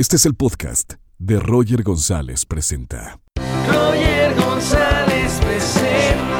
Este es el podcast de Roger González Presenta. Roger González presenta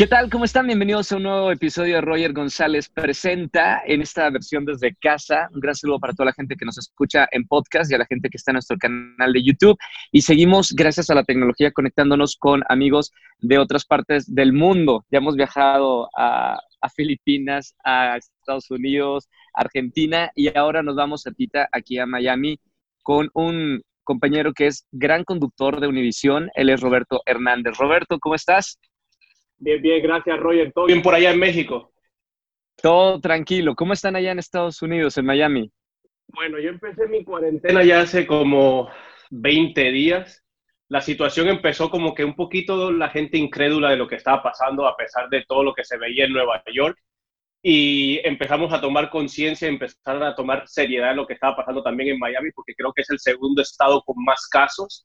¿Qué tal? ¿Cómo están? Bienvenidos a un nuevo episodio de Roger González Presenta en esta versión desde casa. Un gran saludo para toda la gente que nos escucha en podcast y a la gente que está en nuestro canal de YouTube. Y seguimos, gracias a la tecnología, conectándonos con amigos de otras partes del mundo. Ya hemos viajado a, a Filipinas, a Estados Unidos, Argentina y ahora nos vamos cerquita aquí a Miami con un compañero que es gran conductor de Univisión. Él es Roberto Hernández. Roberto, ¿cómo estás? Bien, bien, gracias Roger. Todo bien por allá en México. Todo tranquilo. ¿Cómo están allá en Estados Unidos, en Miami? Bueno, yo empecé mi cuarentena ya hace como 20 días. La situación empezó como que un poquito la gente incrédula de lo que estaba pasando a pesar de todo lo que se veía en Nueva York. Y empezamos a tomar conciencia, empezaron a tomar seriedad en lo que estaba pasando también en Miami, porque creo que es el segundo estado con más casos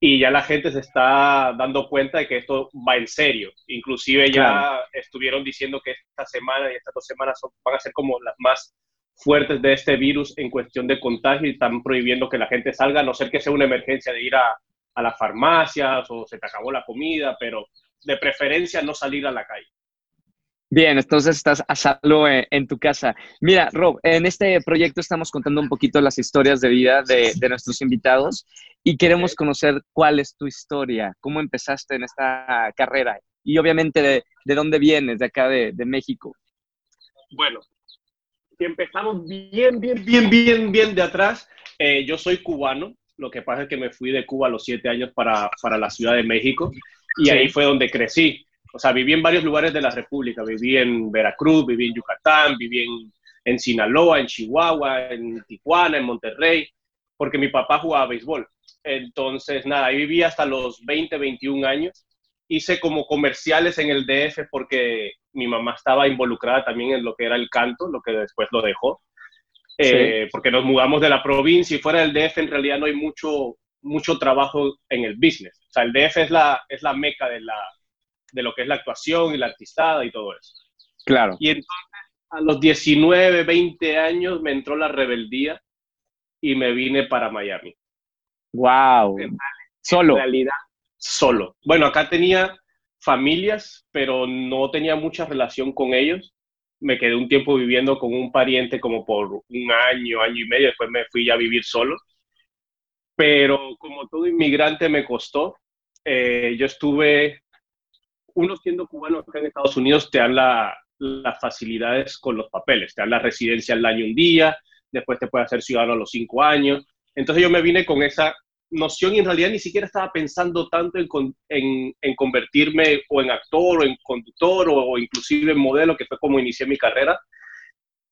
y ya la gente se está dando cuenta de que esto va en serio. Inclusive ya Claro. estuvieron diciendo que esta semana y estas dos semanas son- van a ser como las más fuertes de este virus en cuestión de contagio y están prohibiendo que la gente salga, a no ser que sea una emergencia de ir a, a las farmacias o se te acabó la comida, pero de preferencia no salir a la calle. Bien, entonces estás a salvo en, en tu casa. Mira, Rob, en este proyecto estamos contando un poquito las historias de vida de, de nuestros invitados y queremos conocer cuál es tu historia, cómo empezaste en esta carrera y obviamente de, de dónde vienes, de acá de, de México. Bueno, si empezamos bien, bien, bien, bien, bien de atrás, eh, yo soy cubano. Lo que pasa es que me fui de Cuba a los siete años para, para la Ciudad de México y Sí. ahí fue donde crecí. O sea, viví en varios lugares de la República. Viví en Veracruz, viví en Yucatán, viví en, en Sinaloa, en Chihuahua, en Tijuana, en Monterrey, porque mi papá jugaba béisbol. Entonces, nada, ahí viví hasta los 20, 21 años. Hice como comerciales en el DF porque mi mamá estaba involucrada también en lo que era el canto, lo que después lo dejó. Eh, porque nos mudamos de la provincia y fuera del DF en realidad no hay mucho, mucho trabajo en el business. O sea, el DF es la, es la meca de, la, de lo que es la actuación y la artistada y todo eso. Claro. Y entonces a los 19, 20 años me entró la rebeldía y me vine para Miami. Wow. En Solo. realidad, solo. Bueno, acá tenía familias, pero no tenía mucha relación con ellos. Me quedé un tiempo viviendo con un pariente como por un año, año y medio, después me fui a vivir solo. Pero como todo inmigrante me costó, eh, yo estuve, uno siendo cubano acá en Estados Unidos, te dan la- las facilidades con los papeles, te dan la residencia al año un día, después te puedes hacer ciudadano a los cinco años. Entonces yo me vine con esa noción y en realidad ni siquiera estaba pensando tanto en, en- en convertirme o en actor o en conductor o, o inclusive en modelo, que fue como inicié mi carrera.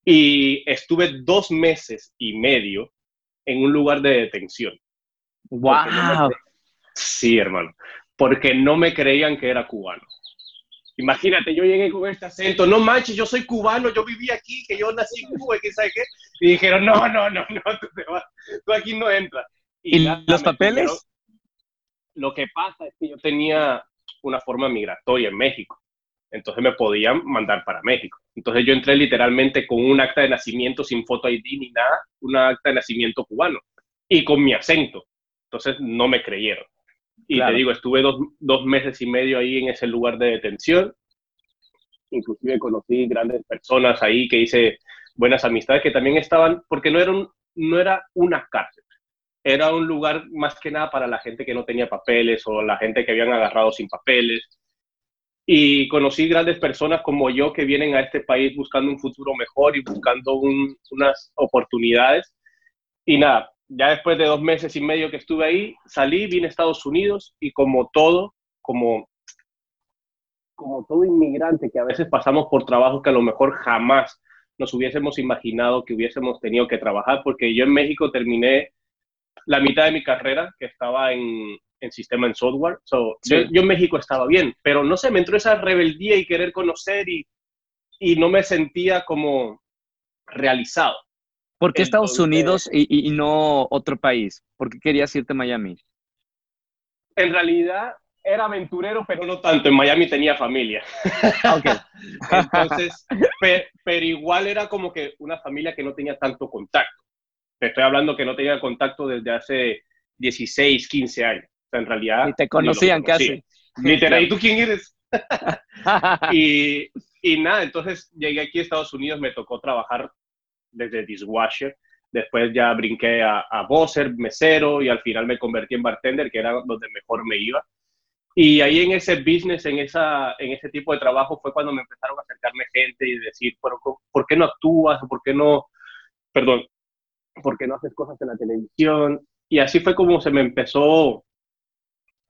Y estuve dos meses y medio en un lugar de detención. Wow. sí, hermano, porque no me creían que era cubano. Imagínate, yo llegué con este acento, no manches, yo soy cubano, yo viví aquí, que yo nací en Cuba, que sabe qué. Y dijeron, no, no, no, no, tú, te vas, tú aquí no entras. ¿Y nada, los papeles? Lo que pasa es que yo tenía una forma migratoria en México, entonces me podían mandar para México. Entonces yo entré literalmente con un acta de nacimiento sin foto ID ni nada, un acta de nacimiento cubano y con mi acento. Entonces no me creyeron. Y Claro. te digo, estuve dos, dos meses y medio ahí en ese lugar de detención. Inclusive conocí grandes personas ahí que hice buenas amistades que también estaban, porque no era, un- no era una cárcel, era un lugar más que nada para la gente que no tenía papeles o la gente que habían agarrado sin papeles. Y conocí grandes personas como yo que vienen a este país buscando un futuro mejor y buscando un- unas oportunidades. Y nada, ya después de dos meses y medio que estuve ahí, salí, vine a Estados Unidos y como todo, como, como todo inmigrante que a veces pasamos por trabajos que a lo mejor jamás nos hubiésemos imaginado que hubiésemos tenido que trabajar, porque yo en México terminé la mitad de mi carrera, que estaba en, en sistema en software. So, Sí. yo, yo en México estaba bien, pero no sé, me entró esa rebeldía y querer conocer y, y no me sentía como realizado. ¿Por qué Estados Entonces- Unidos y, y- no otro país? ¿Por qué querías irte a Miami? En realidad era aventurero, pero no tanto. En Miami tenía familia. Ok. Entonces, pe- pero igual era como que una familia que no tenía tanto contacto. Te estoy hablando que no tenía contacto desde hace 16, 15 años. O sea, en realidad... Y te conocían conocía. casi. Literal, ¿y tú quién eres? y, y nada, entonces llegué aquí a Estados Unidos, me tocó trabajar desde dishwasher, después ya brinqué a, a buzzer, mesero, y al final me convertí en bartender, que era donde mejor me iba. Y ahí en ese business, en, esa, en ese tipo de trabajo, fue cuando me empezaron a acercarme gente y decir, "Pero, ¿por qué no actúas? ¿Por qué no, perdón, por qué no haces cosas en la televisión? Y así fue como se me empezó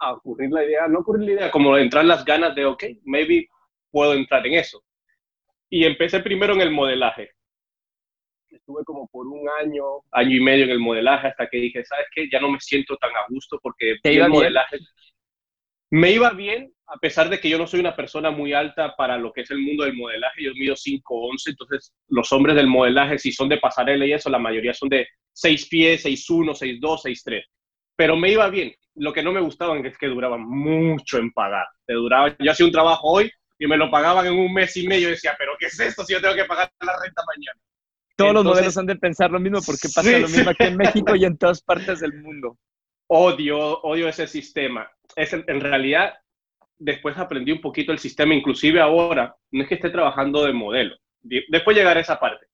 a ocurrir la idea, no ocurrir la idea, como entrar las ganas de, ok, maybe puedo entrar en eso. Y empecé primero en el modelaje. Estuve como por un año, año y medio en el modelaje hasta que dije, ¿sabes qué? Ya no me siento tan a gusto porque ¿Te iba el bien? modelaje. Me iba bien, a pesar de que yo no soy una persona muy alta para lo que es el mundo del modelaje. Yo mido 5'11", entonces los hombres del modelaje, si son de pasarela y eso, la mayoría son de 6 pies, 6'1", 6'2", 6'3". Pero me iba bien. Lo que no me gustaba es que duraban mucho en pagar. Te duraba, yo hacía un trabajo hoy y me lo pagaban en un mes y medio. Y decía, ¿pero qué es esto si yo tengo que pagar la renta mañana? Todos los Entonces- modelos han de pensar lo mismo porque pasa Sí, lo mismo aquí en México y en todas partes del mundo. odio, odio ese sistema. Es, en, realidad, después aprendí un poquito el sistema, inclusive ahora, no es que esté trabajando de modelo, después llegaré a esa parte,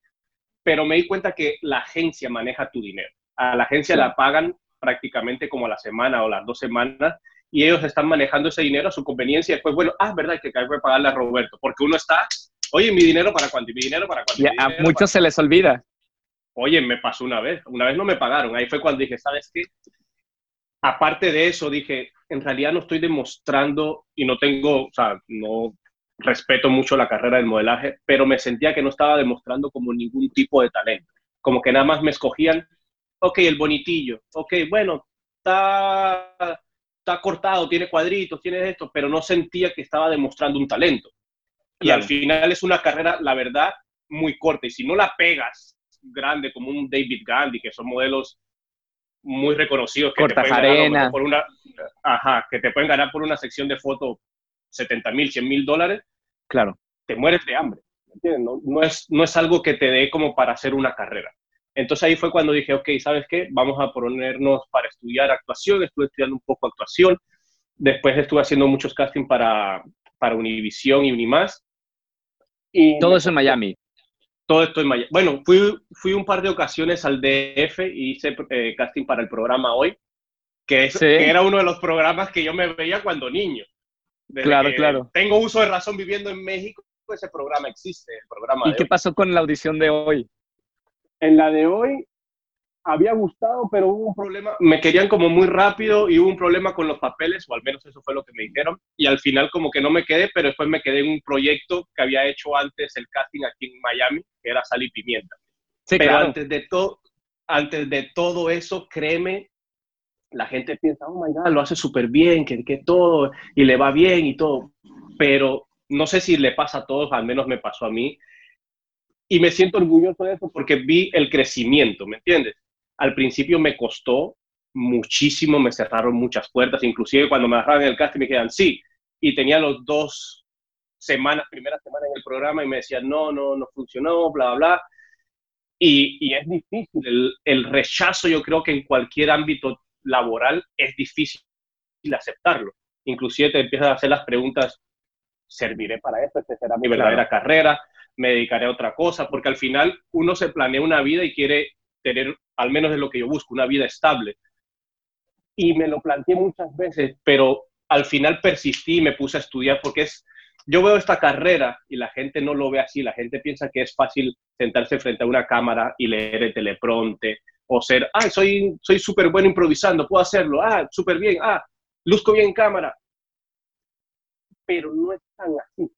pero me di cuenta que la agencia maneja tu dinero. A la agencia Sí. la pagan prácticamente como a la semana o las dos semanas y ellos están manejando ese dinero a su conveniencia y después, bueno, ah, es verdad que hay que pagarle a Roberto, porque uno está, oye, mi dinero para cuánto, y mi dinero para cuánto. Y a muchos se les olvida. Oye, me pasó una vez, una vez no me pagaron, ahí fue cuando dije, ¿sabes qué? Aparte de eso, dije, en realidad no estoy demostrando y no tengo, o sea, no respeto mucho la carrera del modelaje, pero me sentía que no estaba demostrando como ningún tipo de talento, como que nada más me escogían, ok, el bonitillo, ok, bueno, está, está cortado, tiene cuadritos, tiene esto, pero no sentía que estaba demostrando un talento. Y al final es una carrera, la verdad, muy corta. Y si no la pegas grande como un David Gandhi, que son modelos muy reconocidos, que te pueden ganar por una, ajá, que te pueden ganar por una sección de foto 70 mil, 100 mil dólares, Claro. te mueres de hambre. No, no es, no es algo que te dé como para hacer una carrera. Entonces ahí fue cuando dije, ok, ¿sabes qué? Vamos a ponernos para estudiar actuación. Estuve estudiando un poco actuación. Después estuve haciendo muchos castings para, para Univision y Unimás. Y Todo eso en Miami. todo esto en Miami. Bueno, fui, fui un par de ocasiones al DF y hice eh, casting para el programa Hoy, que, es- Sí. que era uno de los programas que yo me veía cuando niño. Desde Claro, claro. Tengo uso de razón viviendo en México, ese programa existe, el programa ¿Y de qué Hoy. pasó con la audición de hoy? En la de hoy había gustado, pero hubo un problema. Me querían como muy rápido y hubo un problema con los papeles, o al menos eso fue lo que me dijeron. Y al final como que no me quedé, pero después me quedé en un proyecto que había hecho antes el casting aquí en Miami, que era Sal y Pimienta. Sí, pero claro. antes de todo, antes de todo eso, créeme, la gente piensa, oh my God, lo hace súper bien, que, que todo, y le va bien y todo. Pero no sé si le pasa a todos, al menos me pasó a mí. Y me siento orgulloso de eso porque vi el crecimiento, ¿me entiendes? Al principio me costó muchísimo, me cerraron muchas puertas, inclusive cuando me agarraron en el casting me quedan sí, y tenía los dos semanas, primera semana en el programa y me decían, no, no, no funcionó, bla, bla. Y, y es difícil, el, el rechazo yo creo que en cualquier ámbito laboral es difícil aceptarlo. Inclusive te empiezas a hacer las preguntas, ¿serviré para esto? ¿Esta será mi verdadera carrera? ¿Me dedicaré a otra cosa? Porque al final uno se planea una vida y quiere tener, al menos es lo que yo busco, una vida estable. Y me lo planteé muchas veces, pero al final persistí y me puse a estudiar porque es, yo veo esta carrera y la gente no lo ve así, la gente piensa que es fácil sentarse frente a una cámara y leer el teleprompter o ser, ah, soy soy súper bueno improvisando, puedo hacerlo, ah, súper bien, ah, luzco bien en cámara. Pero no es tan así.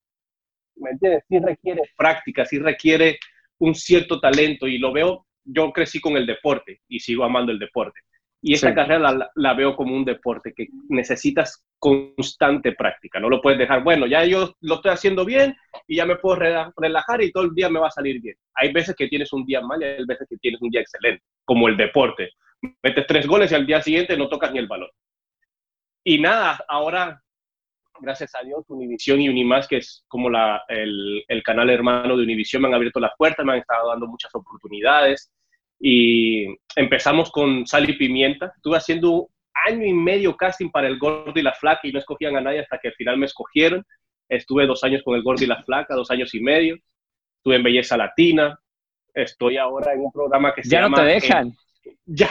¿Me entiendes? Sí requiere práctica, sí requiere un cierto talento y lo veo, yo crecí con el deporte y sigo amando el deporte. Y esta Sí. carrera la, la veo como un deporte que necesitas constante práctica. No lo puedes dejar, bueno, ya yo lo estoy haciendo bien y ya me puedo rela- relajar y todo el día me va a salir bien. Hay veces que tienes un día mal y hay veces que tienes un día excelente, como el deporte. Metes tres goles y al día siguiente no tocas ni el balón. Y nada, ahora, gracias a Dios, Univisión y Unimás, que es como la, el, el canal hermano de Univisión, me han abierto las puertas, me han estado dando muchas oportunidades. Y empezamos con Sal y Pimienta. Estuve haciendo año y medio casting para el Gordo y la Flaca y no escogían a nadie hasta que al final me escogieron. Estuve dos años con el Gordo y la Flaca, dos años y medio. Estuve en Belleza Latina. Estoy ahora en un programa que se Ya no llama... te dejan. ya.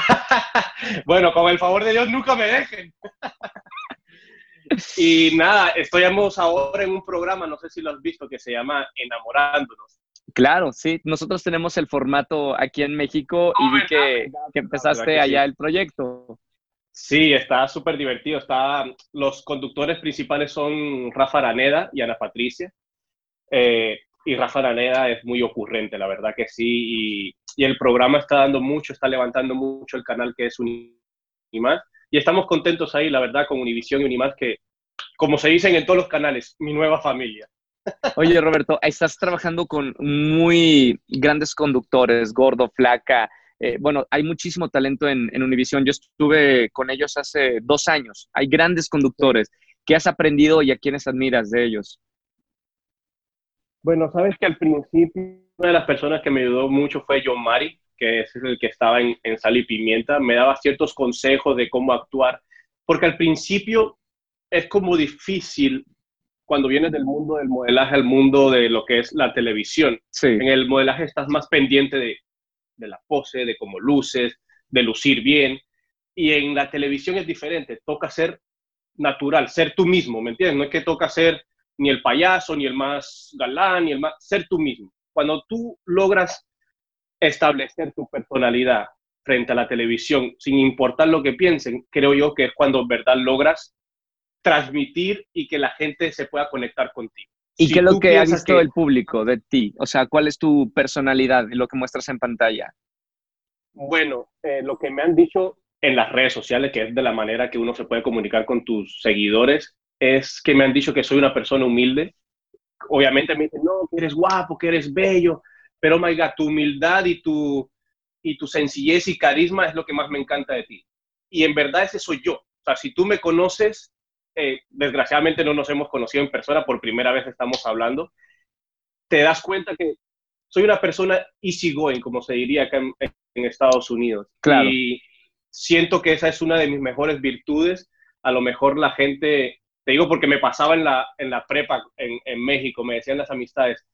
Bueno, con el favor de Dios, nunca me dejen. y nada, estamos ahora en un programa, no sé si lo has visto, que se llama Enamorándonos. Claro, sí. Nosotros tenemos el formato aquí en México y Oh, vi que, empezaste ¿Verdad que allá sí? el proyecto. Sí, está súper divertido. Está, los conductores principales son Rafa Araneda y Ana Patricia. Eh, y Rafa Araneda es muy ocurrente, la verdad que sí. Y, y el programa está dando mucho, está levantando mucho el canal que es Unimás. Y estamos contentos ahí, la verdad, con Univisión y Unimás, que, como se dicen en todos los canales, mi nueva familia. Oye, Roberto, estás trabajando con muy grandes conductores, gordo, flaca. eh, bueno, hay muchísimo talento en, Univision. Yo estuve con ellos hace dos años. Hay grandes conductores. ¿Qué has aprendido y a quiénes admiras de ellos? Bueno, sabes que al principio una de las personas que me ayudó mucho fue John Mari, que es el que estaba en Sal y Pimienta. Me daba ciertos consejos de cómo actuar, porque al principio es como difícil cuando vienes del mundo del modelaje al mundo de lo que es la televisión. Sí, En el modelaje estás más pendiente de, de la pose, de cómo luces, de lucir bien. Y en la televisión es diferente, toca ser natural, ser tú mismo, ¿me entiendes? No es que toca ser ni el payaso, ni el más galán, ni el más... Ser tú mismo. Cuando tú logras establecer tu personalidad frente a la televisión, sin importar lo que piensen, creo yo que es cuando en verdad logras transmitir y que la gente se pueda conectar contigo. ¿Y Si qué es lo que ha visto que- el público de ti? O sea, ¿cuál es tu personalidad y lo que muestras en pantalla? Bueno, eh, lo que me han dicho en las redes sociales, que es de la manera que uno se puede comunicar con tus seguidores, es que me han dicho que soy una persona humilde. Obviamente me dicen, no, que eres guapo, que eres bello, pero, oh my God, tu humildad y tu, y tu sencillez y carisma es lo que más me encanta de ti. Y en verdad ese soy yo. O sea, si tú me conoces, eh, desgraciadamente no nos hemos conocido en persona, por primera vez estamos hablando, te das cuenta que soy una persona easygoing, como se diría acá en, en Estados Unidos. Claro. Y siento que esa es una de mis mejores virtudes. A lo mejor la gente, te digo porque me pasaba en la, en la prepa en, en México, me decían las amistades,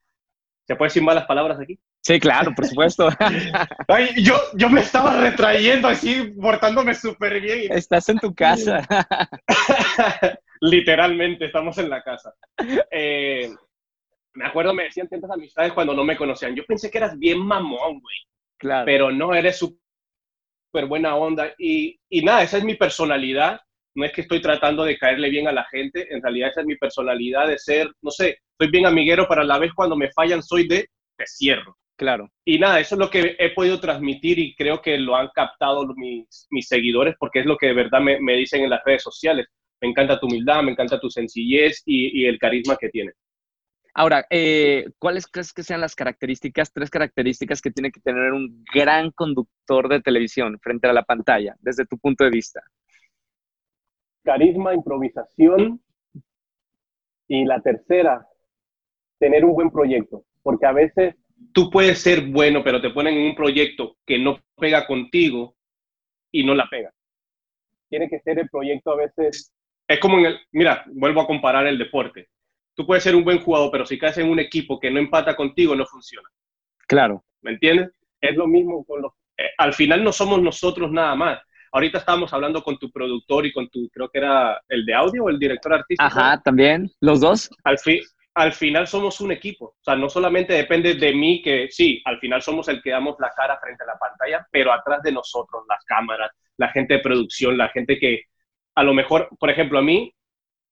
¿se puede decir malas palabras aquí? Sí, claro, por supuesto. Ay, yo, yo me estaba retrayendo así, portándome súper bien. Estás en tu casa. Literalmente, estamos en la casa. Eh, me acuerdo, me decían tantas amistades cuando no me conocían. Yo pensé que eras bien mamón, güey. Claro. pero no eres súper buena onda. Y, y nada, esa es mi personalidad. No es que estoy tratando de caerle bien a la gente, en realidad esa es mi personalidad de ser, no sé, soy bien amiguero, pero a la vez cuando me fallan soy de, te cierro. Claro. Y nada, eso es lo que he podido transmitir y creo que lo han captado mis, mis seguidores porque es lo que de verdad me, me dicen en las redes sociales. Me encanta tu humildad, me encanta tu sencillez y, y el carisma que tienes. Ahora, eh, ¿cuáles crees que sean las características, tres características que tiene que tener un gran conductor de televisión frente a la pantalla, desde tu punto de vista? carisma, improvisación y la tercera, tener un buen proyecto, porque a veces tú puedes ser bueno, pero te ponen en un proyecto que no pega contigo y no la pega. Tiene que ser el proyecto a veces... Es como en el, mira, vuelvo a comparar el deporte. Tú puedes ser un buen jugador, pero si caes en un equipo que no empata contigo, no funciona. Claro. ¿Me entiendes? Es lo mismo con los... eh, al final no somos nosotros nada más. Ahorita estábamos hablando con tu productor y con tu, creo que era el de audio o el director artístico. Ajá, también. ¿Los dos? Al, fi- al final somos un equipo. O sea, no solamente depende de mí, que sí, al final somos el que damos la cara frente a la pantalla, pero atrás de nosotros, las cámaras, la gente de producción, la gente que a lo mejor, por ejemplo, a mí,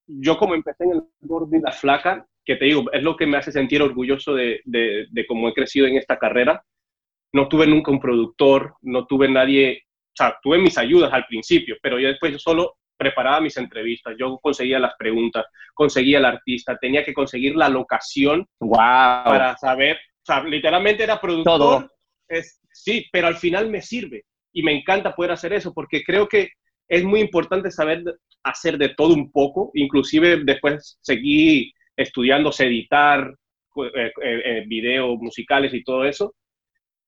yo como empecé en el gordo y la flaca, que te digo, es lo que me hace sentir orgulloso de, de, de cómo he crecido en esta carrera. No tuve nunca un productor, no tuve nadie o sea, tuve mis ayudas al principio, pero yo después yo solo preparaba mis entrevistas, yo conseguía las preguntas, conseguía el artista, tenía que conseguir la locación Wow. para saber, o sea, literalmente era productor. Todo. Es, sí, pero al final me sirve y me encanta poder hacer eso porque creo que es muy importante saber hacer de todo un poco, inclusive después seguí estudiándose editar eh, eh, eh, videos musicales y todo eso,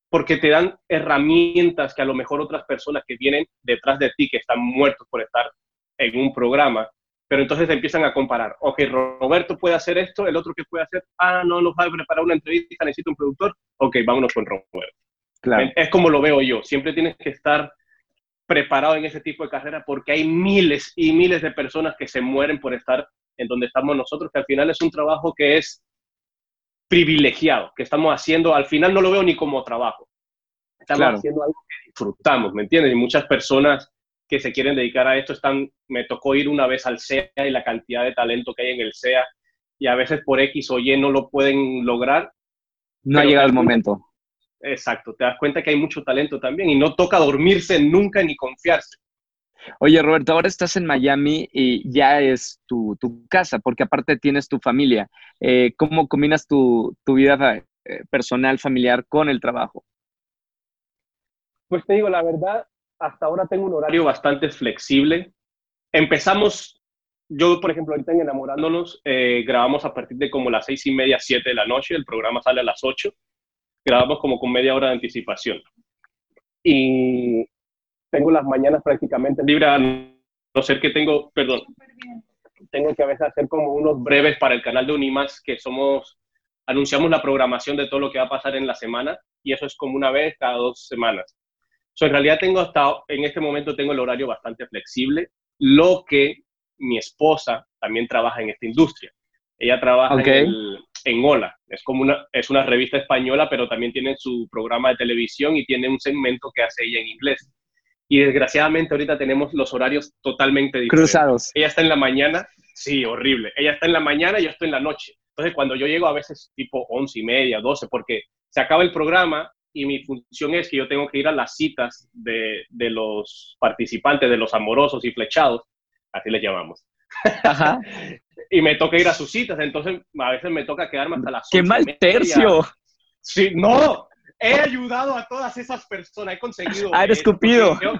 porque te dan herramientas que a lo mejor otras personas que vienen detrás de ti, que están muertos por estar en un programa, pero entonces empiezan a comparar. Ok, Roberto puede hacer esto, el otro que puede hacer, ah, no, nos va a preparar una entrevista, necesito un productor, ok, vámonos con Roberto. Claro. Es como lo veo yo, siempre tienes que estar preparado en ese tipo de carrera porque hay miles y miles de personas que se mueren por estar en donde estamos nosotros, que al final es un trabajo que es privilegiado, que estamos haciendo, al final no lo veo ni como trabajo, estamos Claro. haciendo algo que disfrutamos, ¿me entiendes? Y muchas personas que se quieren dedicar a esto están, me tocó ir una vez al SEA y la cantidad de talento que hay en el SEA y a veces por X o Y no lo pueden lograr. No llegado el momento. Exacto, te das cuenta que hay mucho talento también y no toca dormirse nunca ni confiarse. Oye, Roberto, ahora estás en Miami y ya es tu, tu casa, porque aparte tienes tu familia. Eh, ¿Cómo combinas tu, tu vida eh, personal, familiar con el trabajo? Pues te digo, la verdad, hasta ahora tengo un horario bastante flexible. Empezamos, yo por ejemplo, ahorita en Enamorándonos, eh, grabamos a partir de como las seis y media, siete de la noche, el programa sale a las ocho, grabamos como con media hora de anticipación. Y tengo las mañanas prácticamente libres, a no ser que tengo, perdón, tengo que a veces hacer como unos breves para el canal de Unimas, que somos, anunciamos la programación de todo lo que va a pasar en la semana, y eso es como una vez cada dos semanas. So, en realidad tengo hasta, en este momento tengo el horario bastante flexible, lo que mi esposa también trabaja en esta industria. Ella trabaja Ok. en, el- en Hola, es como una, es una revista española, pero también tiene su programa de televisión y tiene un segmento que hace ella en inglés. Y desgraciadamente ahorita tenemos los horarios totalmente diferentes. Cruzados. Ella está en la mañana, sí, horrible. Ella está en la mañana y yo estoy en la noche. Entonces, cuando yo llego a veces tipo once y media, 12, porque se acaba el programa y mi función es que yo tengo que ir a las citas de, de los participantes, de los amorosos y flechados, así les llamamos. Ajá. Y me toca ir a sus citas, entonces a veces me toca quedarme hasta las ¡Qué mal tercio! Sí, no, he ayudado a todas esas personas, he conseguido. Ah, eres eso, porque Cupido. yo-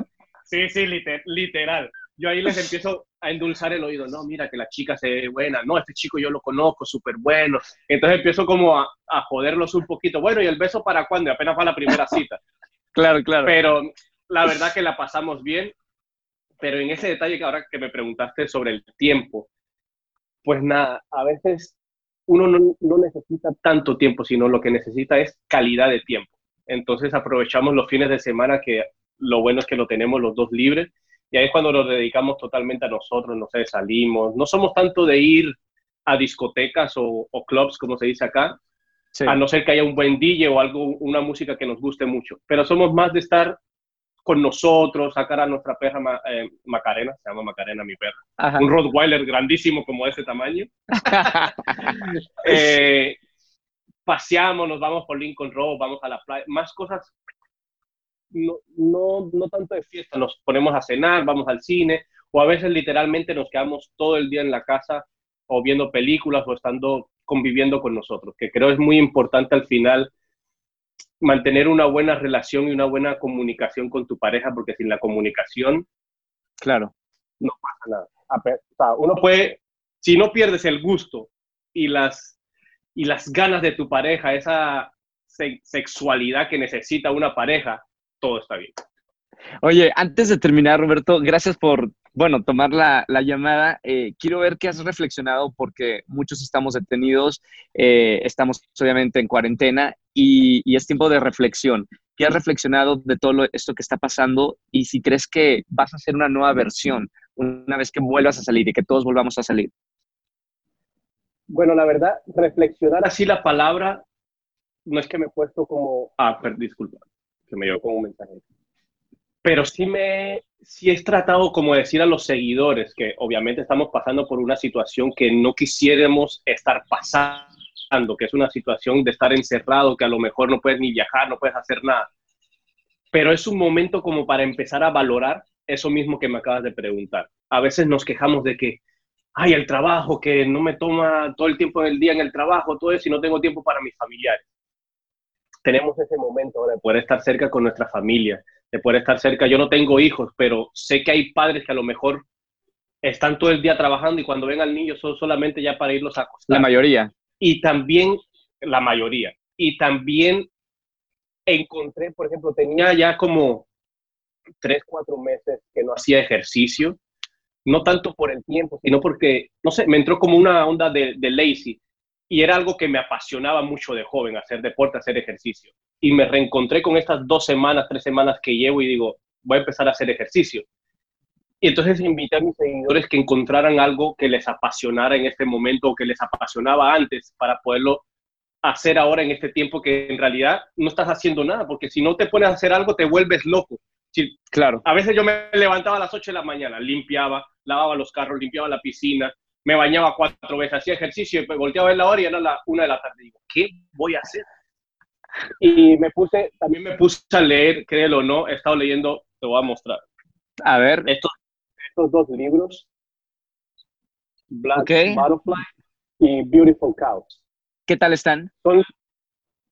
sí, sí, liter- literal. Yo ahí les empiezo a endulzar el oído. No, mira que la chica se ve buena. No, este chico yo lo conozco, súper bueno. Entonces empiezo como a, a joderlos un poquito. Bueno, ¿y el beso para cuándo? Y apenas va la primera cita. Claro, claro. Pero la verdad que la pasamos bien. Pero en ese detalle que ahora que me preguntaste sobre el tiempo, pues nada, a veces uno no, no necesita tanto tiempo, sino lo que necesita es calidad de tiempo. Entonces aprovechamos los fines de semana que lo bueno es que lo tenemos los dos libres y ahí es cuando nos dedicamos totalmente a nosotros, no sé, salimos, no somos tanto de ir a discotecas o, o clubs, como se dice acá, Sí. a no ser que haya un buen DJ o algo, una música que nos guste mucho. Pero somos más de estar con nosotros, sacar a nuestra perra eh, Macarena, se llama Macarena mi perra, Ajá. un Rottweiler grandísimo como de ese tamaño. Eh, paseamos, nos vamos por Lincoln Road, vamos a la playa, más cosas, no, no, no tanto de fiesta, nos ponemos a cenar, vamos al cine, o a veces literalmente nos quedamos todo el día en la casa o viendo películas o estando conviviendo con nosotros, que creo es muy importante al final mantener una buena relación y una buena comunicación con tu pareja, porque sin la comunicación claro. no pasa nada. O sea, uno puede, si no pierdes el gusto y las, y las ganas de tu pareja, esa se- sexualidad que necesita una pareja, todo está bien. Oye, antes de terminar, Roberto, gracias por, bueno, tomar la, la llamada. Eh, quiero ver qué has reflexionado porque muchos estamos detenidos, eh, estamos obviamente en cuarentena y, es tiempo de reflexión. ¿Qué has reflexionado de todo esto que está pasando y si crees que vas a hacer una nueva versión una vez que vuelvas a salir y que todos volvamos a salir? Bueno, la verdad, reflexionar así la palabra, no es que me he puesto como, ah, per- disculpa, que me llegó como un mensaje. Pero sí me, sí he tratado como decir a los seguidores que obviamente estamos pasando por una situación que no quisiéramos estar pasando, que es una situación de estar encerrado, que a lo mejor no puedes ni viajar, no puedes hacer nada. pero es un momento como para empezar a valorar eso mismo que me acabas de preguntar. A veces nos quejamos de que, ay, el trabajo, que no me toma todo el tiempo del día en el trabajo, todo eso, y no tengo tiempo para mis familiares. Tenemos ese momento ahora de poder estar cerca con nuestra familia, de poder estar cerca. Yo no tengo hijos, pero sé que hay padres que a lo mejor están todo el día trabajando y cuando ven al niño son solamente ya para irlos a acostar. La mayoría. Y también, la mayoría. Y también encontré, por ejemplo, tenía ya como tres, cuatro meses que no hacía ejercicio, no tanto por el tiempo, sino porque, no sé, me entró como una onda de, de lazy y era algo que me apasionaba mucho de joven, hacer deporte, hacer ejercicio. Y me reencontré con estas dos semanas, tres semanas que llevo y digo, voy a empezar a hacer ejercicio. Y entonces invité a mis seguidores que encontraran algo que les apasionara en este momento o que les apasionaba antes para poderlo hacer ahora en este tiempo que en realidad no estás haciendo nada, porque si no te pones a hacer algo te vuelves loco. Si, Claro. a veces yo me levantaba a las 8 de la mañana, limpiaba, lavaba los carros, limpiaba la piscina, me bañaba cuatro veces, hacía ejercicio, y volteaba a ver la hora y era la una de la tarde. Digo, ¿qué voy a hacer? Y me puse, también me puse a leer, créelo o no, he estado leyendo, te voy a mostrar, A ver, estos, estos dos libros, Black Ok. Butterfly y Beautiful Cows. ¿qué tal están? Son,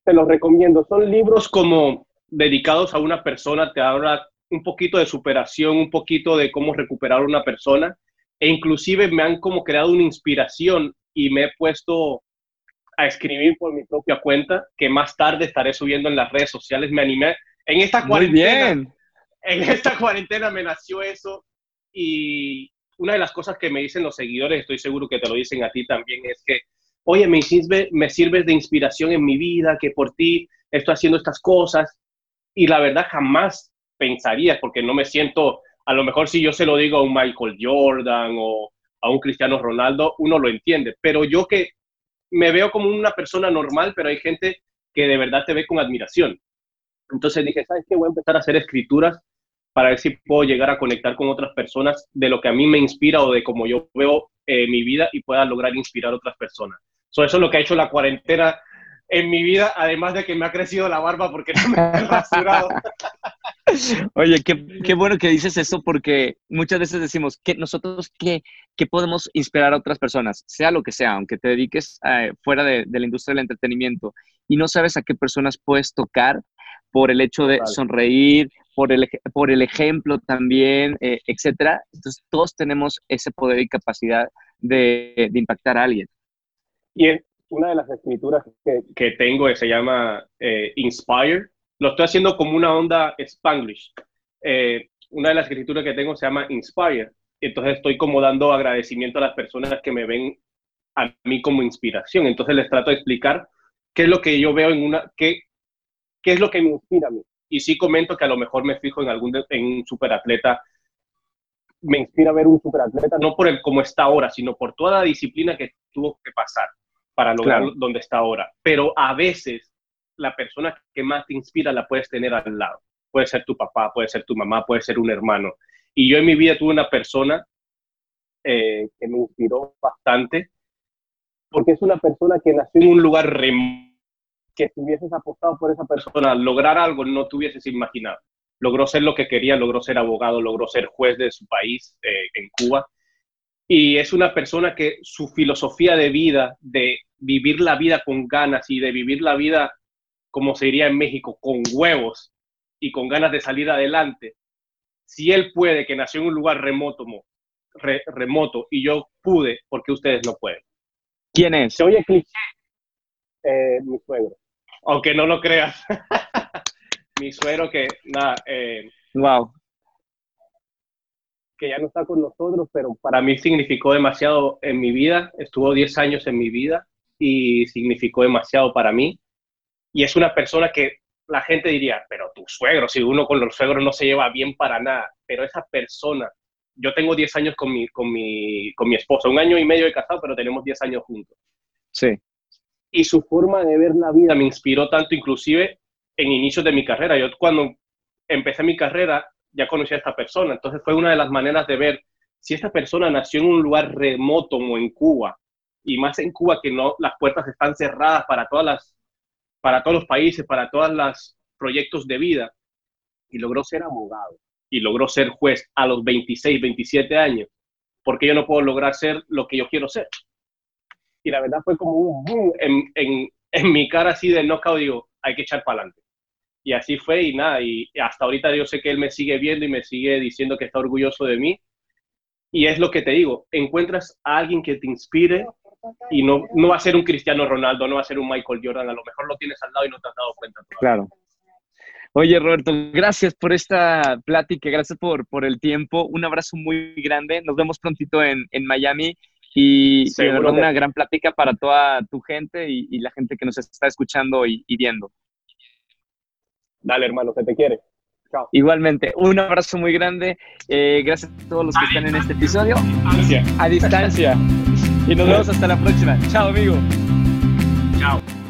te los recomiendo, son libros como dedicados a una persona, te habla un poquito de superación, un poquito de cómo recuperar a una persona, e inclusive me han como creado una inspiración y me he puesto a escribir por mi propia cuenta, que más tarde estaré subiendo en las redes sociales. Me animé en esta Muy cuarentena bien. en esta cuarentena me nació eso y una de las cosas que me dicen los seguidores, estoy seguro que te lo dicen a ti también, es que, oye, me sirve, me sirves de inspiración en mi vida, que por ti estoy haciendo estas cosas y la verdad jamás pensaría, porque no me siento, a lo mejor si yo se lo digo a un Michael Jordan o a un Cristiano Ronaldo, uno lo entiende, pero yo que me veo como una persona normal, pero hay gente que de verdad te ve con admiración. Entonces dije, ¿sabes qué? Voy a empezar a hacer escrituras para ver si puedo llegar a conectar con otras personas de lo que a mí me inspira o de cómo yo veo eh, mi vida y pueda lograr inspirar a otras personas. So, eso es lo que ha hecho la cuarentena en mi vida, además de que me ha crecido la barba porque no me he rasurado. Oye, qué, qué bueno que dices eso porque muchas veces decimos que nosotros qué, qué podemos inspirar a otras personas, sea lo que sea, aunque te dediques eh, fuera de, de la industria del entretenimiento y no sabes a qué personas puedes tocar por el hecho de sonreír, por el, por el ejemplo también, eh, etcétera. Entonces todos tenemos ese poder y capacidad de, de impactar a alguien. Y es una de las escrituras que, que tengo se llama eh, Inspire. Lo estoy haciendo como una onda Spanglish. Eh, una de las escrituras que tengo se llama Inspire. Entonces estoy como dando agradecimiento a las personas que me ven a mí como inspiración. Entonces les trato de explicar qué es lo que yo veo en una, qué, qué es lo que me inspira a mí. Y sí comento que a lo mejor me fijo en algún de- en un superatleta. Me inspira ver un superatleta, no por el cómo está ahora, sino por toda la disciplina que tuvo que pasar para lograr Claro. donde está ahora. Pero a veces la persona que más te inspira la puedes tener al lado. Puede ser tu papá, puede ser tu mamá, puede ser un hermano. Y yo en mi vida tuve una persona eh, que me inspiró bastante, porque es una persona que nació en un lugar remoto, que si hubieses apostado por esa persona, lograr algo no te hubieses imaginado. Logró ser lo que quería, logró ser abogado, logró ser juez de su país eh, en Cuba. Y es una persona que su filosofía de vida, de vivir la vida con ganas y de vivir la vida, como se diría en México, con huevos y con ganas de salir adelante, si él puede, que nació en un lugar remoto, mo- re- remoto y yo pude, porque ustedes no pueden? ¿Quién es? Se oye cliché, eh, mi suegro. Aunque no lo creas. mi suegro que, nada, eh, Wow. que ya no está con nosotros, pero para mí significó demasiado en mi vida. Estuvo 10 años en mi vida y significó demasiado para mí. Y es una persona que la gente diría, pero tu suegro, si uno con los suegros no se lleva bien para nada, pero esa persona, yo tengo 10 años con mi, con mi, con mi esposa, un año y medio de casado, pero tenemos 10 años juntos. Sí. Y su forma de ver la vida me inspiró tanto, inclusive en inicios de mi carrera. Yo cuando empecé mi carrera ya conocí a esta persona, entonces fue una de las maneras de ver si esta persona nació en un lugar remoto como en Cuba, y más en Cuba que no las puertas están cerradas para todas las para todos los países, para todos los proyectos de vida. y logró ser abogado y logró ser juez a los 26, 27 años, porque yo no puedo lograr ser lo que yo quiero ser. Y la verdad fue como un boom en, en, en mi cara así de knockout, digo, hay que echar para adelante. Y así fue y nada, y hasta ahorita yo sé que él me sigue viendo y me sigue diciendo que está orgulloso de mí. Y es lo que te digo, encuentras a alguien que te inspire y no, no va a ser un Cristiano Ronaldo, no va a ser un Michael Jordan, a lo mejor lo tienes al lado y no te has dado cuenta. Todavía. Claro. Oye, Roberto, gracias por esta plática, gracias por, por el tiempo. Un abrazo muy grande. Nos vemos prontito en, en Miami y, y una gran plática para toda tu gente y, y, la gente que nos está escuchando y, y viendo. Dale, hermano, se te quiere. Chao. Igualmente, un abrazo muy grande. Eh, gracias a todos los que están en este episodio. A distancia. Y nos vemos hasta la próxima. Chao, amigo. Chao.